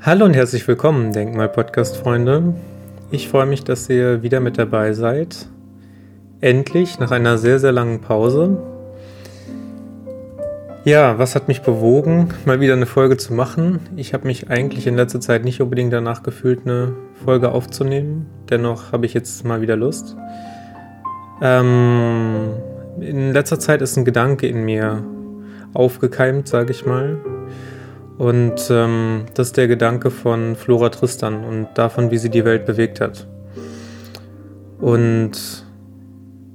Hallo und herzlich willkommen, Denkmal-Podcast-Freunde. Ich freue mich, dass ihr wieder mit dabei seid. Endlich, nach einer sehr, sehr langen Pause. Ja, was hat mich bewogen, mal wieder eine Folge zu machen? Ich habe mich eigentlich in letzter Zeit nicht unbedingt danach gefühlt, eine Folge aufzunehmen. Dennoch habe ich jetzt mal wieder Lust. Ähm, in letzter Zeit ist ein Gedanke in mir aufgekeimt, sage ich mal. Und ähm, das ist der Gedanke von Flora Tristan und davon, wie sie die Welt bewegt hat. Und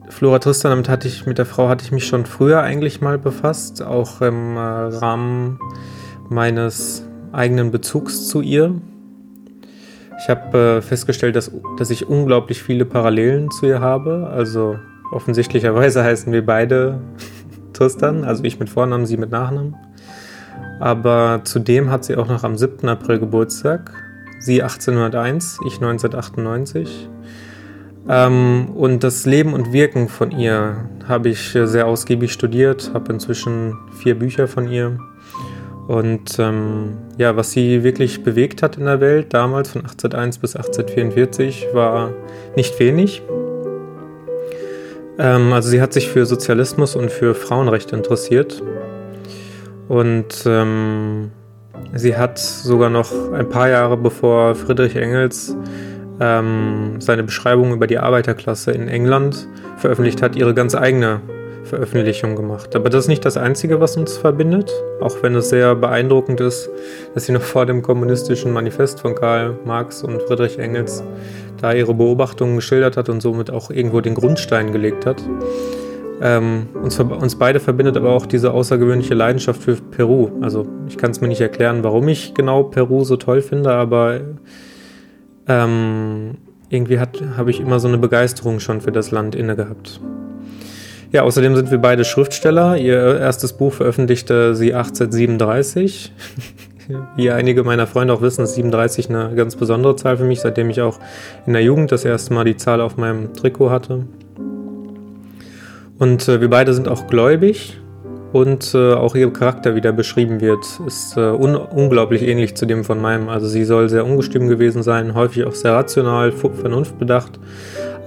Flora Tristan, damit hatte ich, mit der Frau hatte ich mich schon früher eigentlich mal befasst, auch im äh, Rahmen meines eigenen Bezugs zu ihr. Ich habe äh, festgestellt, dass, dass ich unglaublich viele Parallelen zu ihr habe. Also offensichtlicherweise heißen wir beide Tristan, also ich mit Vornamen, sie mit Nachnamen. Aber zudem hat sie auch noch am 7. April Geburtstag. Sie 1801, ich 1998. Ähm, und das Leben und Wirken von ihr habe ich sehr ausgiebig studiert, habe inzwischen vier Bücher von ihr. Und ähm, ja, was sie wirklich bewegt hat in der Welt damals von 1801 bis 1844 war nicht wenig. Ähm, also sie hat sich für Sozialismus und für Frauenrechte interessiert und ähm, sie hat sogar noch ein paar Jahre bevor Friedrich Engels ähm, seine Beschreibung über die Arbeiterklasse in England veröffentlicht hat, ihre ganz eigene Veröffentlichung gemacht. Aber das ist nicht das Einzige, was uns verbindet, auch wenn es sehr beeindruckend ist, dass sie noch vor dem kommunistischen Manifest von Karl Marx und Friedrich Engels da ihre Beobachtungen geschildert hat und somit auch irgendwo den Grundstein gelegt hat. Ähm, uns, uns, beide verbindet aber auch diese außergewöhnliche Leidenschaft für Peru. Also ich kann es mir nicht erklären, warum ich genau Peru so toll finde, aber ähm, irgendwie habe ich immer so eine Begeisterung schon für das Land inne gehabt. Ja, außerdem sind wir beide Schriftsteller. Ihr erstes Buch veröffentlichte sie 1837. Wie einige meiner Freunde auch wissen, ist 37 eine ganz besondere Zahl für mich, seitdem ich auch in der Jugend das erste Mal die Zahl auf meinem Trikot hatte. Und äh, wir beide sind auch gläubig und äh, auch ihr Charakter, wie der beschrieben wird, ist äh, un unglaublich ähnlich zu dem von meinem. Also sie soll sehr ungestüm gewesen sein, häufig auch sehr rational, vernunftbedacht,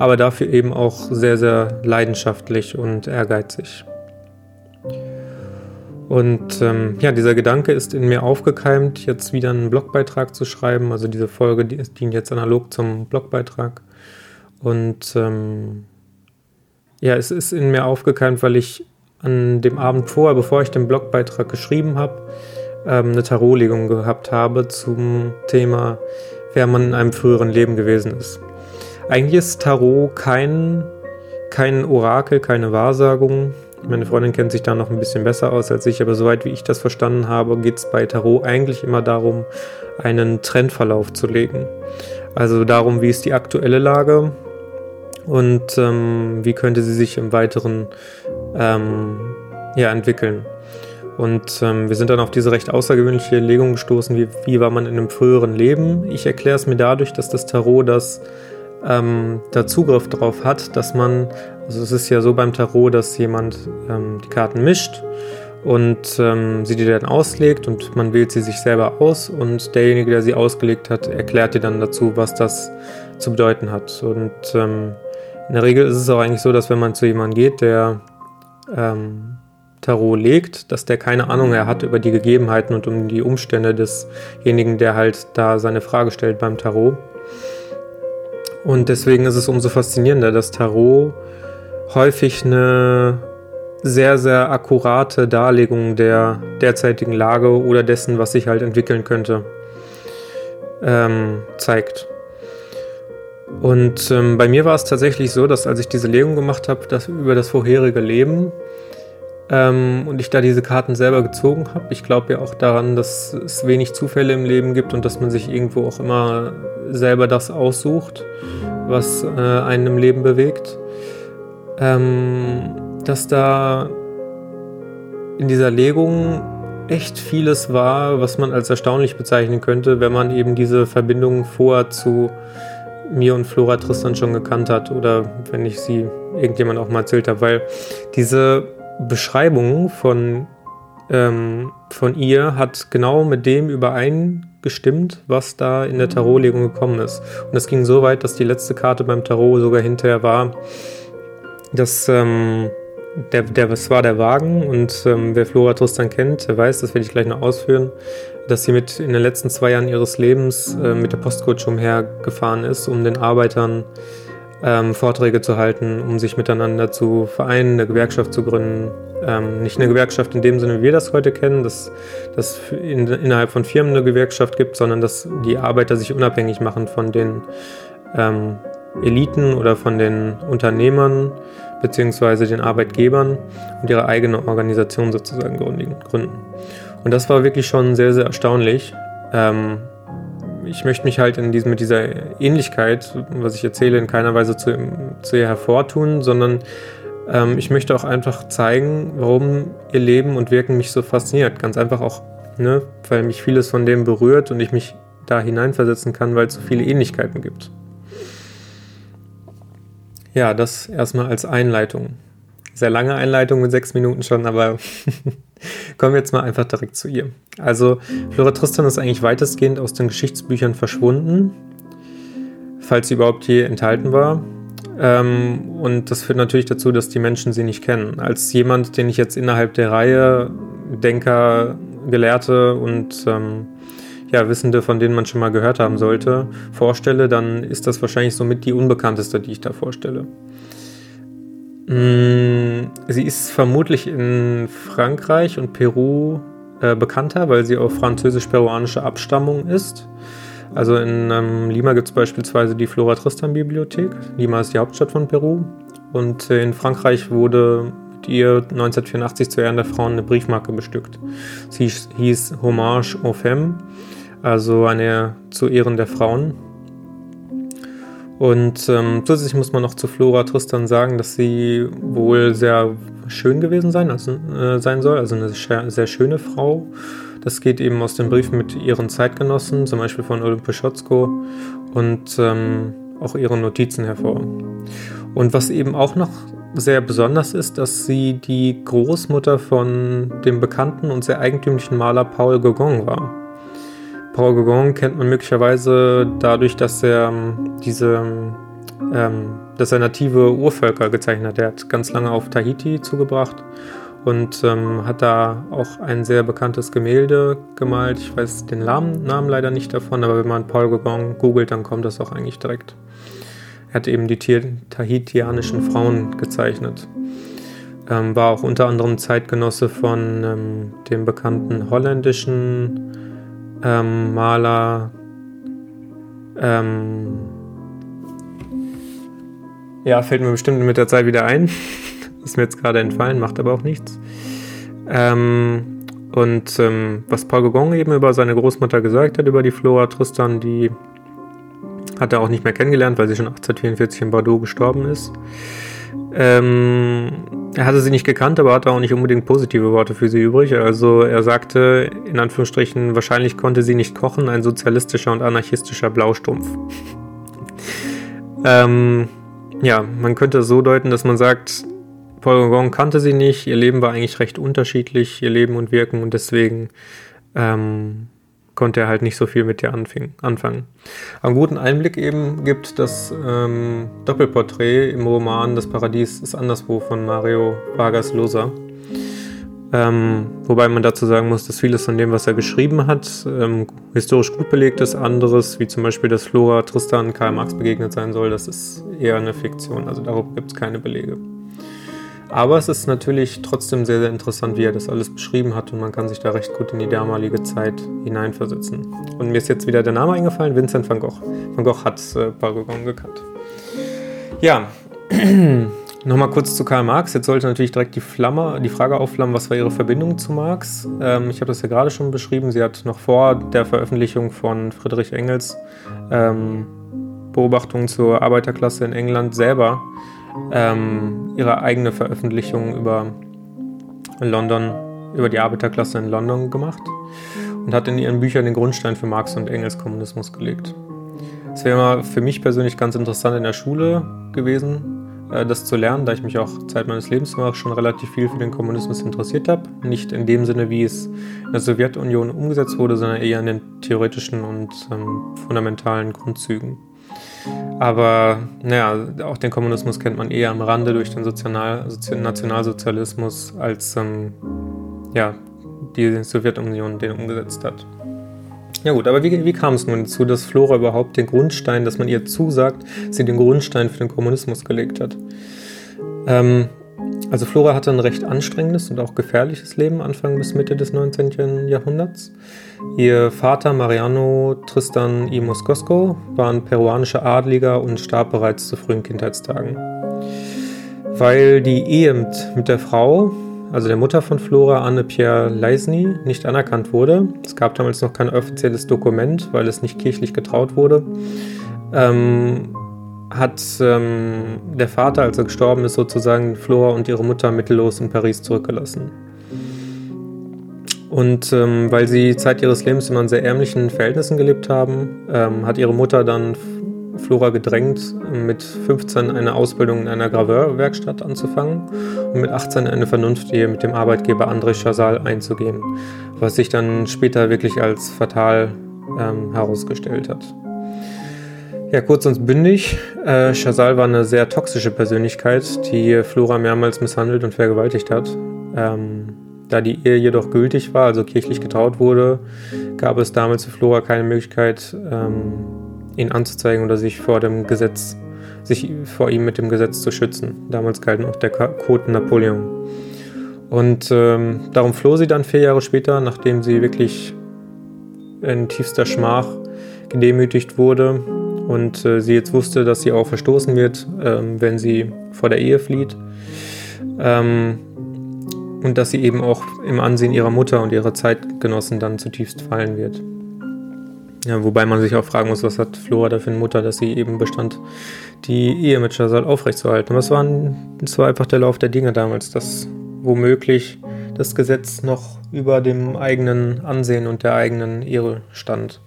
aber dafür eben auch sehr, sehr leidenschaftlich und ehrgeizig. Und ähm, ja, dieser Gedanke ist in mir aufgekeimt, jetzt wieder einen Blogbeitrag zu schreiben. Also diese Folge die dient jetzt analog zum Blogbeitrag. Und ähm, ja, es ist in mir aufgekeimt, weil ich an dem Abend vorher, bevor ich den Blogbeitrag geschrieben habe, ähm, eine Tarotlegung gehabt habe zum Thema, wer man in einem früheren Leben gewesen ist. Eigentlich ist Tarot kein, kein Orakel, keine Wahrsagung. Meine Freundin kennt sich da noch ein bisschen besser aus als ich, aber soweit wie ich das verstanden habe, geht es bei Tarot eigentlich immer darum, einen Trendverlauf zu legen. Also darum, wie ist die aktuelle Lage, und ähm, wie könnte sie sich im Weiteren ähm, ja, entwickeln. Und ähm, wir sind dann auf diese recht außergewöhnliche Legung gestoßen, wie, wie war man in einem früheren Leben. Ich erkläre es mir dadurch, dass das Tarot das ähm, da Zugriff darauf hat, dass man, also es ist ja so beim Tarot, dass jemand ähm, die Karten mischt und ähm, sie die dann auslegt und man wählt sie sich selber aus und derjenige, der sie ausgelegt hat, erklärt dir dann dazu, was das zu bedeuten hat. Und ähm, in der Regel ist es auch eigentlich so, dass wenn man zu jemandem geht, der ähm, Tarot legt, dass der keine Ahnung mehr hat über die Gegebenheiten und um die Umstände desjenigen, der halt da seine Frage stellt beim Tarot. Und deswegen ist es umso faszinierender, dass Tarot häufig eine sehr, sehr akkurate Darlegung der derzeitigen Lage oder dessen, was sich halt entwickeln könnte, ähm, zeigt. Und ähm, bei mir war es tatsächlich so, dass als ich diese Legung gemacht habe, dass über das vorherige Leben ähm, und ich da diese Karten selber gezogen habe, ich glaube ja auch daran, dass es wenig Zufälle im Leben gibt und dass man sich irgendwo auch immer selber das aussucht, was äh, einen im Leben bewegt, ähm, dass da in dieser Legung echt vieles war, was man als erstaunlich bezeichnen könnte, wenn man eben diese Verbindung vorher zu mir und Flora Tristan schon gekannt hat oder wenn ich sie irgendjemand auch mal erzählt habe, weil diese Beschreibung von, ähm, von ihr hat genau mit dem überein gestimmt, was da in der Tarotlegung gekommen ist. Und es ging so weit, dass die letzte Karte beim Tarot sogar hinterher war, dass ähm, der, der, es war der Wagen und ähm, wer Flora Tristan kennt, der weiß, das werde ich gleich noch ausführen, dass sie mit in den letzten zwei Jahren ihres Lebens äh, mit der Postkutsche umhergefahren ist, um den Arbeitern ähm, Vorträge zu halten, um sich miteinander zu vereinen, eine Gewerkschaft zu gründen. Ähm, nicht eine Gewerkschaft in dem Sinne, wie wir das heute kennen, dass es in, innerhalb von Firmen eine Gewerkschaft gibt, sondern dass die Arbeiter sich unabhängig machen von den ähm, Eliten oder von den Unternehmern beziehungsweise den Arbeitgebern und ihre eigene Organisation sozusagen gründen. Und das war wirklich schon sehr, sehr erstaunlich. Ähm, ich möchte mich halt in diesem, mit dieser Ähnlichkeit, was ich erzähle, in keiner Weise zu, zu ihr hervortun, sondern ähm, ich möchte auch einfach zeigen, warum ihr Leben und Wirken mich so fasziniert. Ganz einfach auch, ne, weil mich vieles von dem berührt und ich mich da hineinversetzen kann, weil es so viele Ähnlichkeiten gibt. Ja, das erstmal als Einleitung. Sehr lange Einleitung mit sechs Minuten schon, aber kommen wir jetzt mal einfach direkt zu ihr. Also, Flora Tristan ist eigentlich weitestgehend aus den Geschichtsbüchern verschwunden, falls sie überhaupt je enthalten war. Ähm, und das führt natürlich dazu, dass die Menschen sie nicht kennen. Als jemand, den ich jetzt innerhalb der Reihe Denker, Gelehrte und ähm, ja, Wissende, von denen man schon mal gehört haben sollte, vorstelle, dann ist das wahrscheinlich somit die unbekannteste, die ich da vorstelle. Mm, sie ist vermutlich in Frankreich und Peru äh, bekannter, weil sie auch französisch-peruanische Abstammung ist. Also in ähm, Lima gibt es beispielsweise die Flora Tristan Bibliothek. Lima ist die Hauptstadt von Peru. Und äh, in Frankreich wurde mit ihr 1984 zu Ehren der Frauen eine Briefmarke bestückt. Sie hieß Hommage aux Femmes also eine zu Ehren der Frauen. Und ähm, zusätzlich muss man noch zu Flora Tristan sagen, dass sie wohl sehr schön gewesen sein, also, äh, sein soll, also eine sehr schöne Frau. Das geht eben aus den Briefen mit ihren Zeitgenossen, zum Beispiel von Olympe Schotzko und ähm, auch ihren Notizen hervor. Und was eben auch noch sehr besonders ist, dass sie die Großmutter von dem bekannten und sehr eigentümlichen Maler Paul Gauguin war. Paul Gauguin kennt man möglicherweise dadurch, dass er ähm, diese, ähm, dass er native Urvölker gezeichnet hat. Er hat ganz lange auf Tahiti zugebracht und ähm, hat da auch ein sehr bekanntes Gemälde gemalt. Ich weiß den Namen, Namen leider nicht davon, aber wenn man Paul Gauguin googelt, dann kommt das auch eigentlich direkt. Er hat eben die tahitianischen Frauen gezeichnet. Ähm, war auch unter anderem Zeitgenosse von ähm, dem bekannten holländischen ähm, Maler, ähm, ja, fällt mir bestimmt mit der Zeit wieder ein. Ist mir jetzt gerade entfallen, macht aber auch nichts. Ähm, und ähm, was Paul Gauguin eben über seine Großmutter gesagt hat, über die Flora Tristan, die hat er auch nicht mehr kennengelernt, weil sie schon 1844 in Bordeaux gestorben ist. Ähm, er hatte sie nicht gekannt, aber hatte auch nicht unbedingt positive Worte für sie übrig. Also er sagte, in Anführungsstrichen, wahrscheinlich konnte sie nicht kochen, ein sozialistischer und anarchistischer Blaustumpf. ähm, ja, man könnte es so deuten, dass man sagt, Paul Gauguin kannte sie nicht, ihr Leben war eigentlich recht unterschiedlich, ihr Leben und Wirken und deswegen ähm, konnte er halt nicht so viel mit dir anfing, anfangen. Einen guten Einblick eben gibt das ähm, Doppelporträt im Roman Das Paradies ist anderswo von Mario Vargas Llosa. Ähm, wobei man dazu sagen muss, dass vieles von dem, was er geschrieben hat, ähm, historisch gut belegt ist. Anderes, wie zum Beispiel, dass Flora Tristan Karl Marx begegnet sein soll, das ist eher eine Fiktion. Also darüber gibt es keine Belege. Aber es ist natürlich trotzdem sehr, sehr interessant, wie er das alles beschrieben hat und man kann sich da recht gut in die damalige Zeit hineinversetzen. Und mir ist jetzt wieder der Name eingefallen, Vincent van Gogh. Van Gogh hat äh, Gauguin gekannt. Ja, nochmal kurz zu Karl Marx. Jetzt sollte natürlich direkt die, Flamme, die Frage aufflammen, was war ihre Verbindung zu Marx? Ähm, ich habe das ja gerade schon beschrieben. Sie hat noch vor der Veröffentlichung von Friedrich Engels ähm, Beobachtungen zur Arbeiterklasse in England selber ähm, ihre eigene Veröffentlichung über London, über die Arbeiterklasse in London gemacht und hat in ihren Büchern den Grundstein für Marx und Engels Kommunismus gelegt. Es wäre für mich persönlich ganz interessant in der Schule gewesen, äh, das zu lernen, da ich mich auch Zeit meines Lebens schon relativ viel für den Kommunismus interessiert habe. Nicht in dem Sinne, wie es in der Sowjetunion umgesetzt wurde, sondern eher in den theoretischen und ähm, fundamentalen Grundzügen. Aber naja, auch den Kommunismus kennt man eher am Rande durch den Sozial Nationalsozialismus, als ähm, ja, die Sowjetunion den umgesetzt hat. Ja gut, aber wie, wie kam es nun dazu, dass Flora überhaupt den Grundstein, dass man ihr zusagt, sie den Grundstein für den Kommunismus gelegt hat? Ähm, also Flora hatte ein recht anstrengendes und auch gefährliches Leben Anfang bis Mitte des 19. Jahrhunderts. Ihr Vater Mariano Tristan y Moscoso war ein peruanischer Adliger und starb bereits zu frühen Kindheitstagen. Weil die Ehe mit, der Frau also der Mutter von Flora, Anne-Pierre Leisny, nicht anerkannt wurde. Es gab damals noch kein offizielles Dokument, weil es nicht kirchlich getraut wurde. Ähm, hat ähm, der Vater, als er gestorben ist, sozusagen Flora und ihre Mutter mittellos in Paris zurückgelassen. Und ähm, weil sie Zeit ihres Lebens immer in sehr ärmlichen Verhältnissen gelebt haben, ähm, hat ihre Mutter dann Flora gedrängt, mit 15 eine Ausbildung in einer Graveurwerkstatt anzufangen und mit 18 eine Vernunftehe mit dem Arbeitgeber André Chazal einzugehen, was sich dann später wirklich als fatal ähm, herausgestellt hat. Ja, kurz und bündig. Äh, Chazal war eine sehr toxische Persönlichkeit, die Flora mehrmals misshandelt und vergewaltigt hat. Ähm, da die Ehe jedoch gültig war, also kirchlich getraut wurde, gab es damals für Flora keine Möglichkeit, ähm, ihn anzuzeigen oder sich vor dem Gesetz, sich vor ihm mit dem Gesetz zu schützen. Damals galt noch der Code Napoleon. Und ähm, darum floh sie dann vier Jahre später, nachdem sie wirklich in tiefster Schmach gedemütigt wurde und äh, sie jetzt wusste, dass sie auch verstoßen wird, ähm, wenn sie vor der Ehe flieht. Ähm, und dass sie eben auch im Ansehen ihrer Mutter und ihrer Zeitgenossen dann zutiefst fallen wird. Ja, wobei man sich auch fragen muss, was hat Flora da für eine Mutter, dass sie eben bestand, die Ehe mit Chazal aufrechtzuerhalten. Aber es war, ein, es war einfach der Lauf der Dinge damals, dass womöglich das Gesetz noch über dem eigenen Ansehen und der eigenen Ehre stand.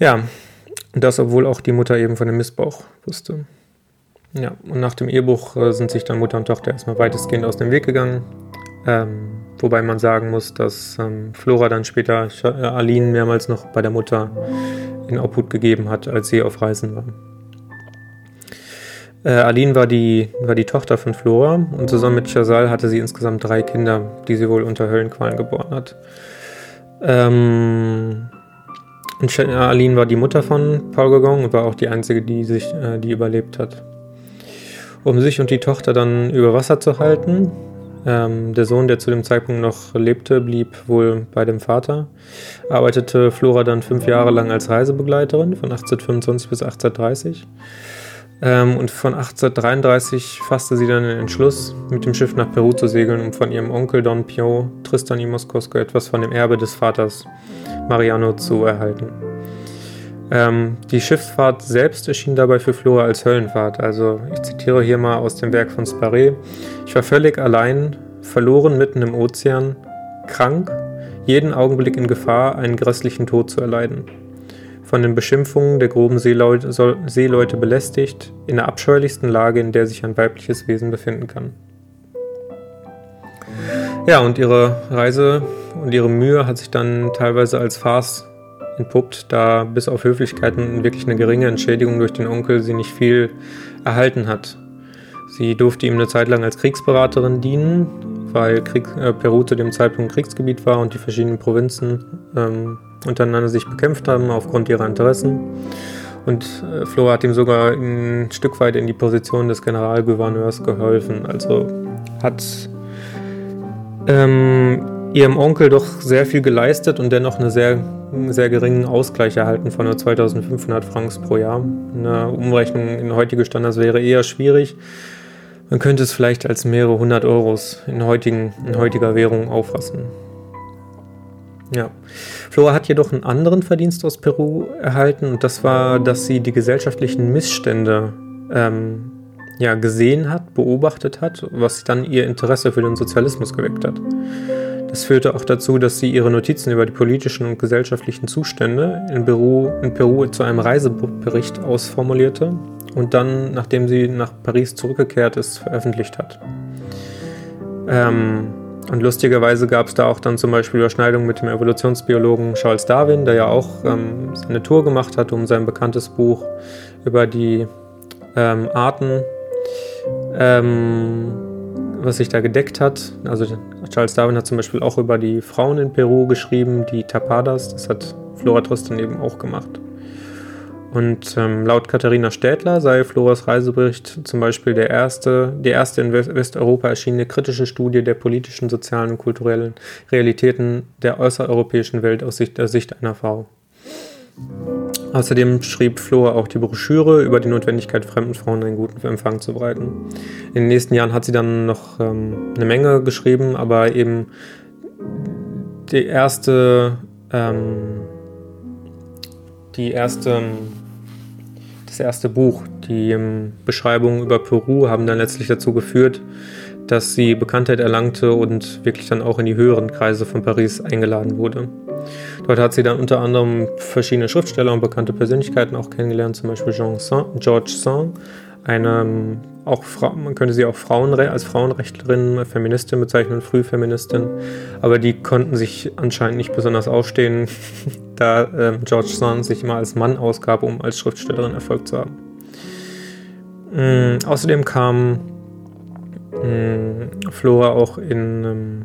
Ja, und das, obwohl auch die Mutter eben von dem Missbrauch wusste. Ja, und nach dem Ehebruch äh, sind sich dann Mutter und Tochter erstmal weitestgehend aus dem Weg gegangen. Ähm, Wobei man sagen muss, dass ähm, Flora dann später äh, Aline mehrmals noch bei der Mutter in Obhut gegeben hat, als sie auf Reisen war. Äh, Aline war die, war die Tochter von Flora und zusammen mit Chazal hatte sie insgesamt drei Kinder, die sie wohl unter Höllenqualen geboren hat. Ähm, und äh, Aline war die Mutter von Paul Gauguin und war auch die einzige, die, sich, äh, die überlebt hat. Um sich und die Tochter dann über Wasser zu halten, ähm, der Sohn, der zu dem Zeitpunkt noch lebte, blieb wohl bei dem Vater. Arbeitete Flora dann fünf Jahre lang als Reisebegleiterin von 1825 bis 1830. Ähm, und von 1833 fasste sie dann den Entschluss, mit dem Schiff nach Peru zu segeln, um von ihrem Onkel Don Pio Tristan y Moscoso etwas von dem Erbe des Vaters Mariano zu erhalten. Ähm, die Schiffsfahrt selbst erschien dabei für Flora als Höllenfahrt. Also ich zitiere hier mal aus dem Werk von Sparé. Ich war völlig allein, verloren mitten im Ozean, krank, jeden Augenblick in Gefahr, einen grässlichen Tod zu erleiden. Von den Beschimpfungen der groben Seeleute, belästigt, in der abscheulichsten Lage, in der sich ein weibliches Wesen befinden kann. Ja, und ihre Reise und ihre Mühe hat sich dann teilweise als Farce entpuppt, da bis auf Höflichkeiten wirklich eine geringe Entschädigung durch den Onkel sie nicht viel erhalten hat. Sie durfte ihm eine Zeit lang als Kriegsberaterin dienen, weil Krieg, äh, Peru zu dem Zeitpunkt Kriegsgebiet war und die verschiedenen Provinzen ähm, untereinander sich bekämpft haben aufgrund ihrer Interessen. Und äh, Flora hat ihm sogar ein Stück weit in die Position des Generalgouverneurs geholfen. Also hat ähm, ihrem Onkel doch sehr viel geleistet und dennoch eine sehr, sehr geringen Ausgleich erhalten von nur 2500 Francs pro Jahr. Eine Umrechnung in heutige Standards wäre eher schwierig. Man könnte es vielleicht als mehrere hundert Euros in, heutigen, in heutiger Währung auffassen. Ja. Flora hat jedoch einen anderen Verdienst aus Peru erhalten und das war, dass sie die gesellschaftlichen Missstände ähm, ja, gesehen hat, beobachtet hat, was dann ihr Interesse für den Sozialismus geweckt hat. Das führte auch dazu, dass sie ihre Notizen über die politischen und gesellschaftlichen Zustände in Peru, in Peru zu einem Reisebericht ausformulierte und dann, nachdem sie nach Paris zurückgekehrt ist, veröffentlicht hat. Ähm, und lustigerweise gab es da auch dann zum Beispiel Überschneidungen mit dem Evolutionsbiologen Charles Darwin, der ja auch ähm, seine Tour gemacht hat, um sein bekanntes Buch über die ähm, Arten, ähm, was sich da gedeckt hat. Also Charles Darwin hat zum Beispiel auch über die Frauen in Peru geschrieben, die Tapadas. Das hat Flora Tristan eben auch gemacht. Und ähm, laut Katharina Städtler sei Floras Reisebericht zum Beispiel der erste, die erste in Westeuropa erschienene kritische Studie der politischen, sozialen und kulturellen Realitäten der äußereuropäischen Welt aus Sicht, der Sicht einer Frau. Außerdem schrieb Flora auch die Broschüre über die Notwendigkeit, fremden Frauen einen guten Empfang zu bereiten. In den nächsten Jahren hat sie dann noch ähm, eine Menge geschrieben, aber eben die erste, ähm, die erste das erste Buch. Die ähm, Beschreibungen über Peru haben dann letztlich dazu geführt, dass sie Bekanntheit erlangte und wirklich dann auch in die höheren Kreise von Paris eingeladen wurde. Dort hat sie dann unter anderem verschiedene Schriftsteller und bekannte Persönlichkeiten auch kennengelernt, zum Beispiel Jean Saint, George Sand, eine ähm, auch man könnte sie auch Frauenre als Frauenrechtlerin, Feministin bezeichnen, Frühfeministin, aber die konnten sich anscheinend nicht besonders aufstehen, da äh, George Sand sich immer als Mann ausgab, um als Schriftstellerin Erfolg zu haben. Ähm, außerdem kam ähm, Flora auch in, ähm,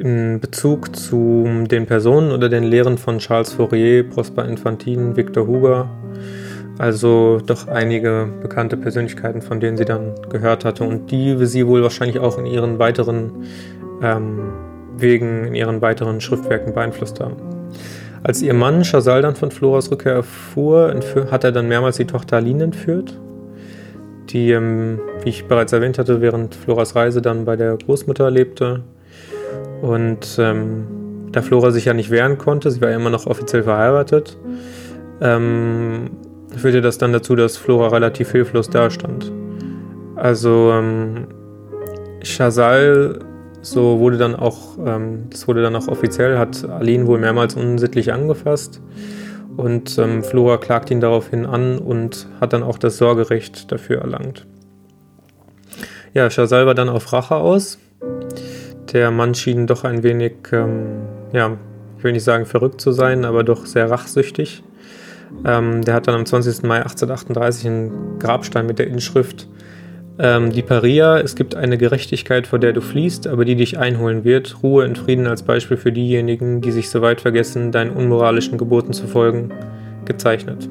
in Bezug zu den Personen oder den Lehren von Charles Fourier, Prosper Infantin, Victor Hugo also doch einige bekannte Persönlichkeiten, von denen sie dann gehört hatte und die sie wohl wahrscheinlich auch in ihren weiteren ähm, Wegen, in ihren weiteren Schriftwerken beeinflusst haben. Als ihr Mann Chazal dann von Floras Rückkehr erfuhr, hat er dann mehrmals die Tochter Aline entführt, die, ähm, wie ich bereits erwähnt hatte, während Floras Reise dann bei der Großmutter lebte. Und ähm, da Flora sich ja nicht wehren konnte, sie war ja immer noch offiziell verheiratet, ähm, führte das dann dazu, dass Flora relativ hilflos dastand. Also ähm, Chazal, so wurde dann auch, ähm, das wurde dann auch offiziell, hat Aline wohl mehrmals unsittlich angefasst und ähm, Flora klagt ihn daraufhin an und hat dann auch das Sorgerecht dafür erlangt. Ja, Chazal war dann auf Rache aus. Der Mann schien doch ein wenig, ähm, ja, ich will nicht sagen verrückt zu sein, aber doch sehr rachsüchtig. Ähm, der hat dann am 20. Mai 1838 einen Grabstein mit der Inschrift ähm, Die Paria, es gibt eine Gerechtigkeit, vor der du fliehst, aber die dich einholen wird. Ruhe in Frieden als Beispiel für diejenigen, die sich so weit vergessen, deinen unmoralischen Geboten zu folgen, gezeichnet.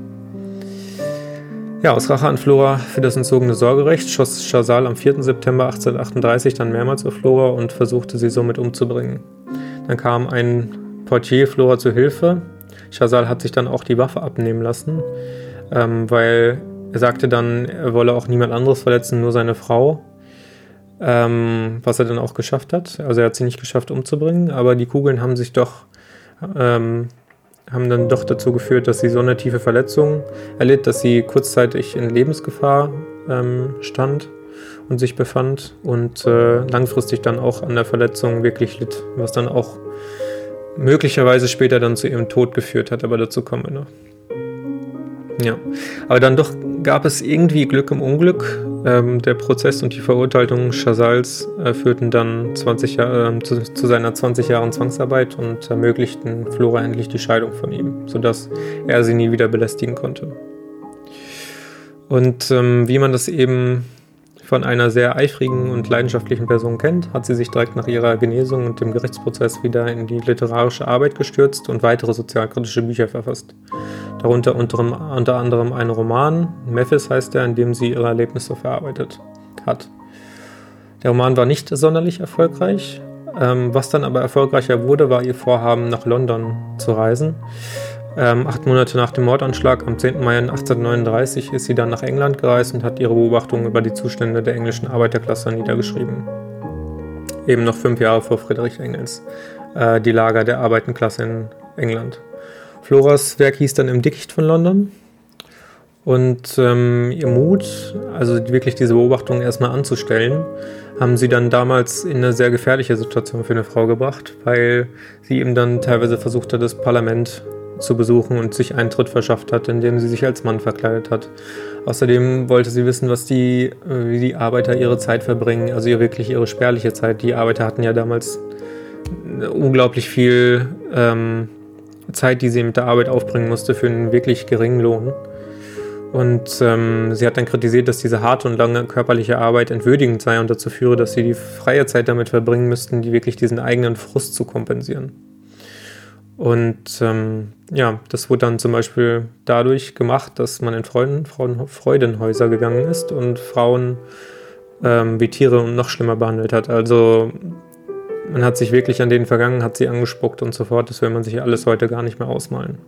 Ja, aus Rache an Flora für das entzogene Sorgerecht schoss Chazal am 4. September 1838 dann mehrmals auf Flora und versuchte sie somit umzubringen. Dann kam ein Portier Flora zu Hilfe, Chazal hat sich dann auch die Waffe abnehmen lassen, ähm, weil er sagte dann, er wolle auch niemand anderes verletzen, nur seine Frau. Ähm, was er dann auch geschafft hat. Also er hat sie nicht geschafft umzubringen, aber die Kugeln haben sich doch, ähm, haben dann doch dazu geführt, dass sie so eine tiefe Verletzung erlitt, dass sie kurzzeitig in Lebensgefahr ähm, stand und sich befand und äh, langfristig dann auch an der Verletzung wirklich litt, was dann auch möglicherweise später dann zu ihrem Tod geführt hat, aber dazu kommen wir noch. Ja, aber dann doch gab es irgendwie Glück im Unglück. Ähm, der Prozess und die Verurteilung Chazals äh, führten dann 20 Jahr, äh, zu, zu, seiner 20 Jahren Zwangsarbeit und ermöglichten Flora endlich die Scheidung von ihm, sodass er sie nie wieder belästigen konnte. Und ähm, wie man das eben von einer sehr eifrigen und leidenschaftlichen Person kennt, hat sie sich direkt nach ihrer Genesung und dem Gerichtsprozess wieder in die literarische Arbeit gestürzt und weitere sozialkritische Bücher verfasst. Darunter unter, anderem einen Roman, Memphis heißt er, in dem sie ihre Erlebnisse verarbeitet hat. Der Roman war nicht sonderlich erfolgreich. Ähm, was dann aber erfolgreicher wurde, war ihr Vorhaben, nach London zu reisen. Ähm, acht Monate nach dem Mordanschlag am 10. Mai 1839 ist sie dann nach England gereist und hat ihre Beobachtungen über die Zustände der englischen Arbeiterklasse niedergeschrieben. Eben noch fünf Jahre vor Friedrich Engels, äh, die Lager der Arbeiterklasse in England. Floras Werk hieß dann Im Dickicht von London. Und ähm, ihr Mut, also wirklich diese Beobachtungen erstmal anzustellen, haben sie dann damals in eine sehr gefährliche Situation für eine Frau gebracht, weil sie eben dann teilweise versucht hat, das Parlament zu besuchen und sich Eintritt verschafft hat, indem sie sich als Mann verkleidet hat. Außerdem wollte sie wissen, was die, äh, wie die Arbeiter ihre Zeit verbringen, also ihr wirklich ihre spärliche Zeit. Die Arbeiter hatten ja damals unglaublich viel ähm, Zeit, die sie mit der Arbeit aufbringen musste, für einen wirklich geringen Lohn. Und ähm, sie hat dann kritisiert, dass diese harte und lange körperliche Arbeit entwürdigend sei und dazu führe, dass sie die freie Zeit damit verbringen müssten, die wirklich diesen eigenen Frust zu kompensieren. Und ähm, ja, das wurde dann zum Beispiel dadurch gemacht, dass man in Freuden, Frauen, Freudenhäuser gegangen ist und Frauen ähm, wie Tiere noch schlimmer behandelt hat. Also man hat sich wirklich an denen vergangen, hat sie angespuckt und so fort. Das will man sich alles heute gar nicht mehr ausmalen.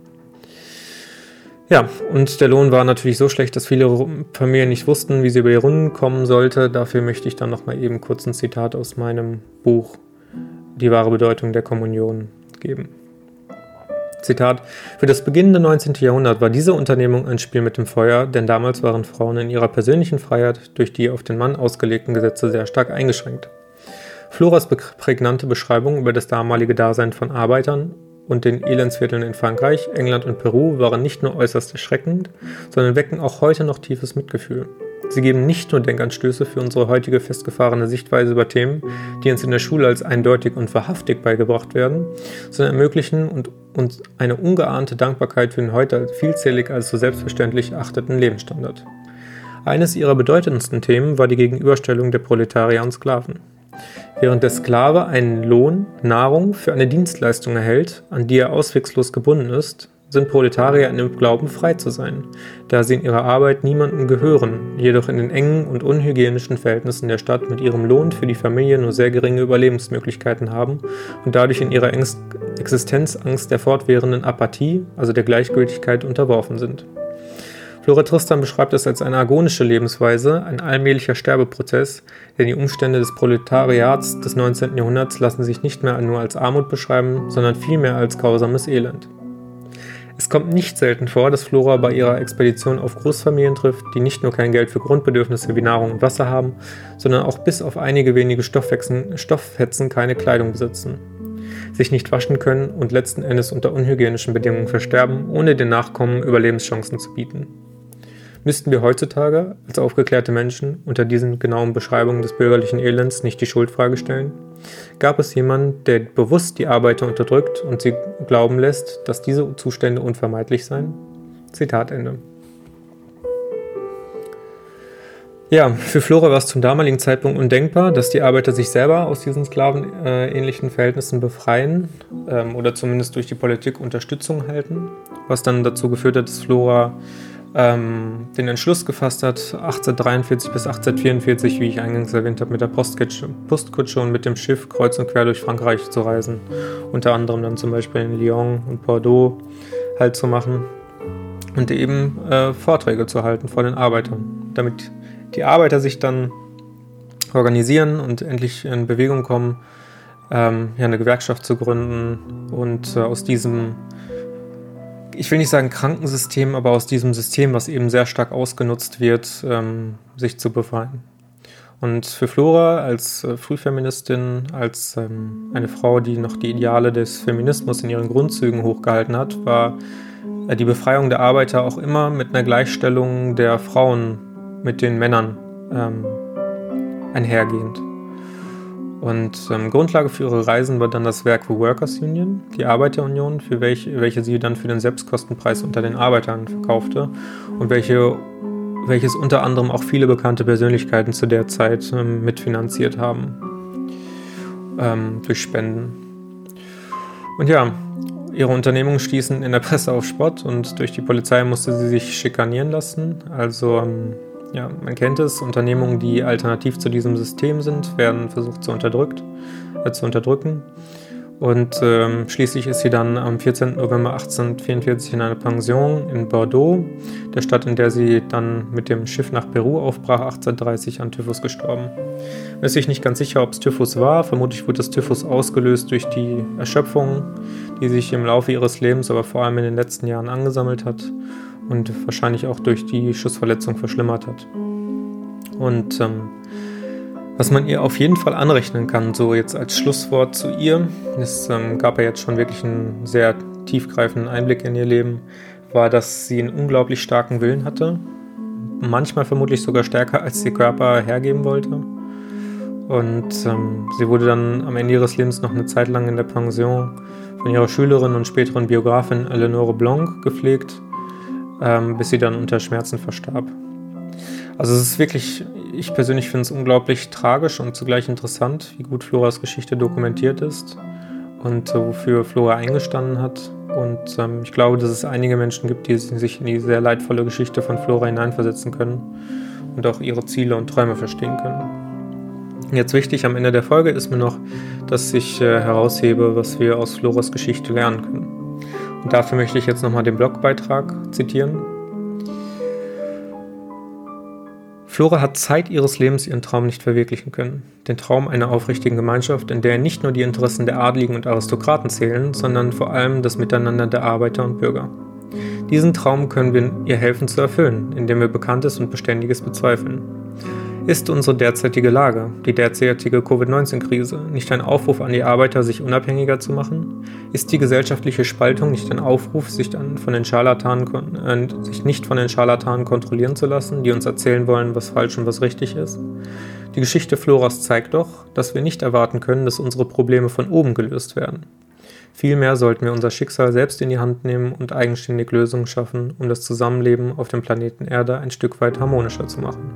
Ja, und der Lohn war natürlich so schlecht, dass viele Familien nicht wussten, wie sie über die Runden kommen sollte. Dafür möchte ich dann nochmal eben kurz ein Zitat aus meinem Buch Die wahre Bedeutung der Kommunion geben. Zitat, für das beginnende 19. Jahrhundert war diese Unternehmung ein Spiel mit dem Feuer, denn damals waren Frauen in ihrer persönlichen Freiheit durch die auf den Mann ausgelegten Gesetze sehr stark eingeschränkt. Floras prägnante Beschreibung über das damalige Dasein von Arbeitern und den Elendsvierteln in Frankreich, England und Peru waren nicht nur äußerst erschreckend, sondern wecken auch heute noch tiefes Mitgefühl. Sie geben nicht nur Denkanstöße für unsere heutige festgefahrene Sichtweise über Themen, die uns in der Schule als eindeutig und wahrhaftig beigebracht werden, sondern ermöglichen und uns eine ungeahnte Dankbarkeit für den heute vielzählig als so selbstverständlich achteten Lebensstandard. Eines ihrer bedeutendsten Themen war die Gegenüberstellung der Proletarier und Sklaven. Während der Sklave einen Lohn, Nahrung für eine Dienstleistung erhält, an die er auswegslos gebunden ist, sind Proletarier in dem Glauben, frei zu sein, da sie in ihrer Arbeit niemandem gehören, jedoch in den engen und unhygienischen Verhältnissen der Stadt mit ihrem Lohn für die Familie nur sehr geringe Überlebensmöglichkeiten haben und dadurch in ihrer Existenzangst der fortwährenden Apathie, also der Gleichgültigkeit, unterworfen sind. Flora Tristan beschreibt es als eine agonische Lebensweise, ein allmählicher Sterbeprozess, denn die Umstände des Proletariats des 19. Jahrhunderts lassen sich nicht mehr nur als Armut beschreiben, sondern vielmehr als grausames Elend. Es kommt nicht selten vor, dass Flora bei ihrer Expedition auf Großfamilien trifft, die nicht nur kein Geld für Grundbedürfnisse wie Nahrung und Wasser haben, sondern auch bis auf einige wenige Stofffetzen keine Kleidung besitzen, sich nicht waschen können und letzten Endes unter unhygienischen Bedingungen versterben, ohne den Nachkommen Überlebenschancen zu bieten. Müssten wir heutzutage als aufgeklärte Menschen unter diesen genauen Beschreibungen des bürgerlichen Elends nicht die Schuldfrage stellen? Gab es jemanden, der bewusst die Arbeiter unterdrückt und sie glauben lässt, dass diese Zustände unvermeidlich seien? Zitat Ende. Ja, für Flora war es zum damaligen Zeitpunkt undenkbar, dass die Arbeiter sich selber aus diesen sklavenähnlichen Verhältnissen befreien ähm, oder zumindest durch die Politik Unterstützung halten, was dann dazu geführt hat, dass Flora ähm, den Entschluss gefasst hat, 1843 bis 1844, wie ich eingangs erwähnt habe, mit der Postkutsche, Postkutsche und mit dem Schiff kreuz und quer durch Frankreich zu reisen. Unter anderem dann zum Beispiel in Lyon und Bordeaux halt zu machen und eben äh, Vorträge zu halten vor den Arbeitern, damit die Arbeiter sich dann organisieren und endlich in Bewegung kommen, ähm, ja, eine Gewerkschaft zu gründen und äh, aus diesem ich will nicht sagen Krankensystem, aber aus diesem System, was eben sehr stark ausgenutzt wird, ähm, sich zu befreien. Und für Flora als äh, Frühfeministin, als ähm, eine Frau, die noch die Ideale des Feminismus in ihren Grundzügen hochgehalten hat, war äh, die Befreiung der Arbeiter auch immer mit einer Gleichstellung der Frauen mit den Männern ähm, einhergehend. Und ähm, Grundlage für ihre Reisen war dann das Werk The Workers Union, die Arbeiterunion, für welche, welche sie dann für den Selbstkostenpreis unter den Arbeitern verkaufte und welche, welches unter anderem auch viele bekannte Persönlichkeiten zu der Zeit ähm, mitfinanziert haben ähm, durch Spenden. Und ja, ihre Unternehmungen stießen in der Presse auf Spott und durch die Polizei musste sie sich schikanieren lassen. Also ähm, ja, man kennt es, Unternehmungen, die alternativ zu diesem System sind, werden versucht zu, unterdrückt, äh, zu unterdrücken. Und ähm, schließlich ist sie dann am 14. November 1844 in einer Pension in Bordeaux, der Stadt, in der sie dann mit dem Schiff nach Peru aufbrach, 1830 an Typhus gestorben. Man ist sich nicht ganz sicher, ob es Typhus war. Vermutlich wurde das Typhus ausgelöst durch die Erschöpfung, die sich im Laufe ihres Lebens, aber vor allem in den letzten Jahren angesammelt hat und wahrscheinlich auch durch die Schussverletzung verschlimmert hat. Und ähm, was man ihr auf jeden Fall anrechnen kann, so jetzt als Schlusswort zu ihr, es ähm, gab ja jetzt schon wirklich einen sehr tiefgreifenden Einblick in ihr Leben, war, dass sie einen unglaublich starken Willen hatte. Manchmal vermutlich sogar stärker, als ihr Körper hergeben wollte. Und ähm, sie wurde dann am Ende ihres Lebens noch eine Zeit lang in der Pension von ihrer Schülerin und späteren Biografin Eleonore Blanc gepflegt, ähm, bis sie dann unter Schmerzen verstarb. Also es ist wirklich, ich persönlich finde es unglaublich tragisch und zugleich interessant, wie gut Floras Geschichte dokumentiert ist und äh, wofür Flora eingestanden hat. Und ähm, ich glaube, dass es einige Menschen gibt, die sich in die sehr leidvolle Geschichte von Flora hineinversetzen können und auch ihre Ziele und Träume verstehen können. Jetzt wichtig am Ende der Folge ist mir noch, dass ich äh, heraushebe, was wir aus Floras Geschichte lernen können. Und dafür möchte ich jetzt nochmal den Blogbeitrag zitieren. Flora hat Zeit ihres Lebens ihren Traum nicht verwirklichen können. Den Traum einer aufrichtigen Gemeinschaft, in der nicht nur die Interessen der Adligen und Aristokraten zählen, sondern vor allem das Miteinander der Arbeiter und Bürger. Diesen Traum können wir ihr helfen zu erfüllen, indem wir Bekanntes und Beständiges bezweifeln. Ist unsere derzeitige Lage, die derzeitige Covid-19-Krise, nicht ein Aufruf an die Arbeiter, sich unabhängiger zu machen? Ist die gesellschaftliche Spaltung nicht ein Aufruf, sich, dann von den Scharlatanen, äh, sich nicht von den Scharlatanen kontrollieren zu lassen, die uns erzählen wollen, was falsch und was richtig ist? Die Geschichte Floras zeigt doch, dass wir nicht erwarten können, dass unsere Probleme von oben gelöst werden. Vielmehr sollten wir unser Schicksal selbst in die Hand nehmen und eigenständig Lösungen schaffen, um das Zusammenleben auf dem Planeten Erde ein Stück weit harmonischer zu machen.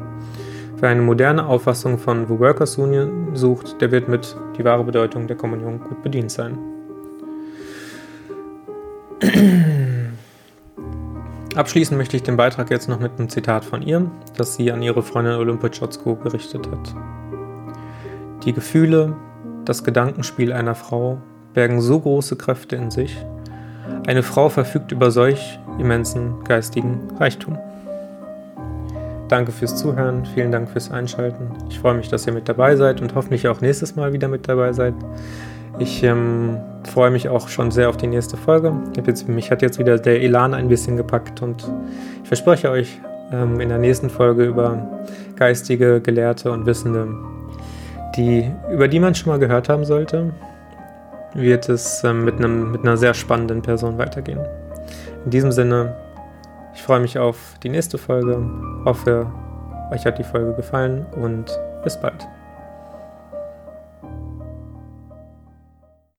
Wer eine moderne Auffassung von The Workers Union sucht, der wird mit die wahre Bedeutung der Kommunion gut bedient sein. Abschließend möchte ich den Beitrag jetzt noch mit einem Zitat von ihr, das sie an ihre Freundin Olympia Chotzko gerichtet hat. Die Gefühle, das Gedankenspiel einer Frau bergen so große Kräfte in sich. Eine Frau verfügt über solch immensen geistigen Reichtum. Danke fürs Zuhören, vielen Dank fürs Einschalten. Ich freue mich, dass ihr mit dabei seid und hoffentlich auch nächstes Mal wieder mit dabei seid. Ich ähm, freue mich auch schon sehr auf die nächste Folge. Jetzt, mich hat jetzt wieder der Elan ein bisschen gepackt und ich verspreche euch ähm, in der nächsten Folge über geistige, Gelehrte und Wissende, die, über die man schon mal gehört haben sollte, wird es ähm, mit, einem, mit einer sehr spannenden Person weitergehen. In diesem Sinne, ich freue mich auf die nächste Folge. Hoffe, euch hat die Folge gefallen und bis bald.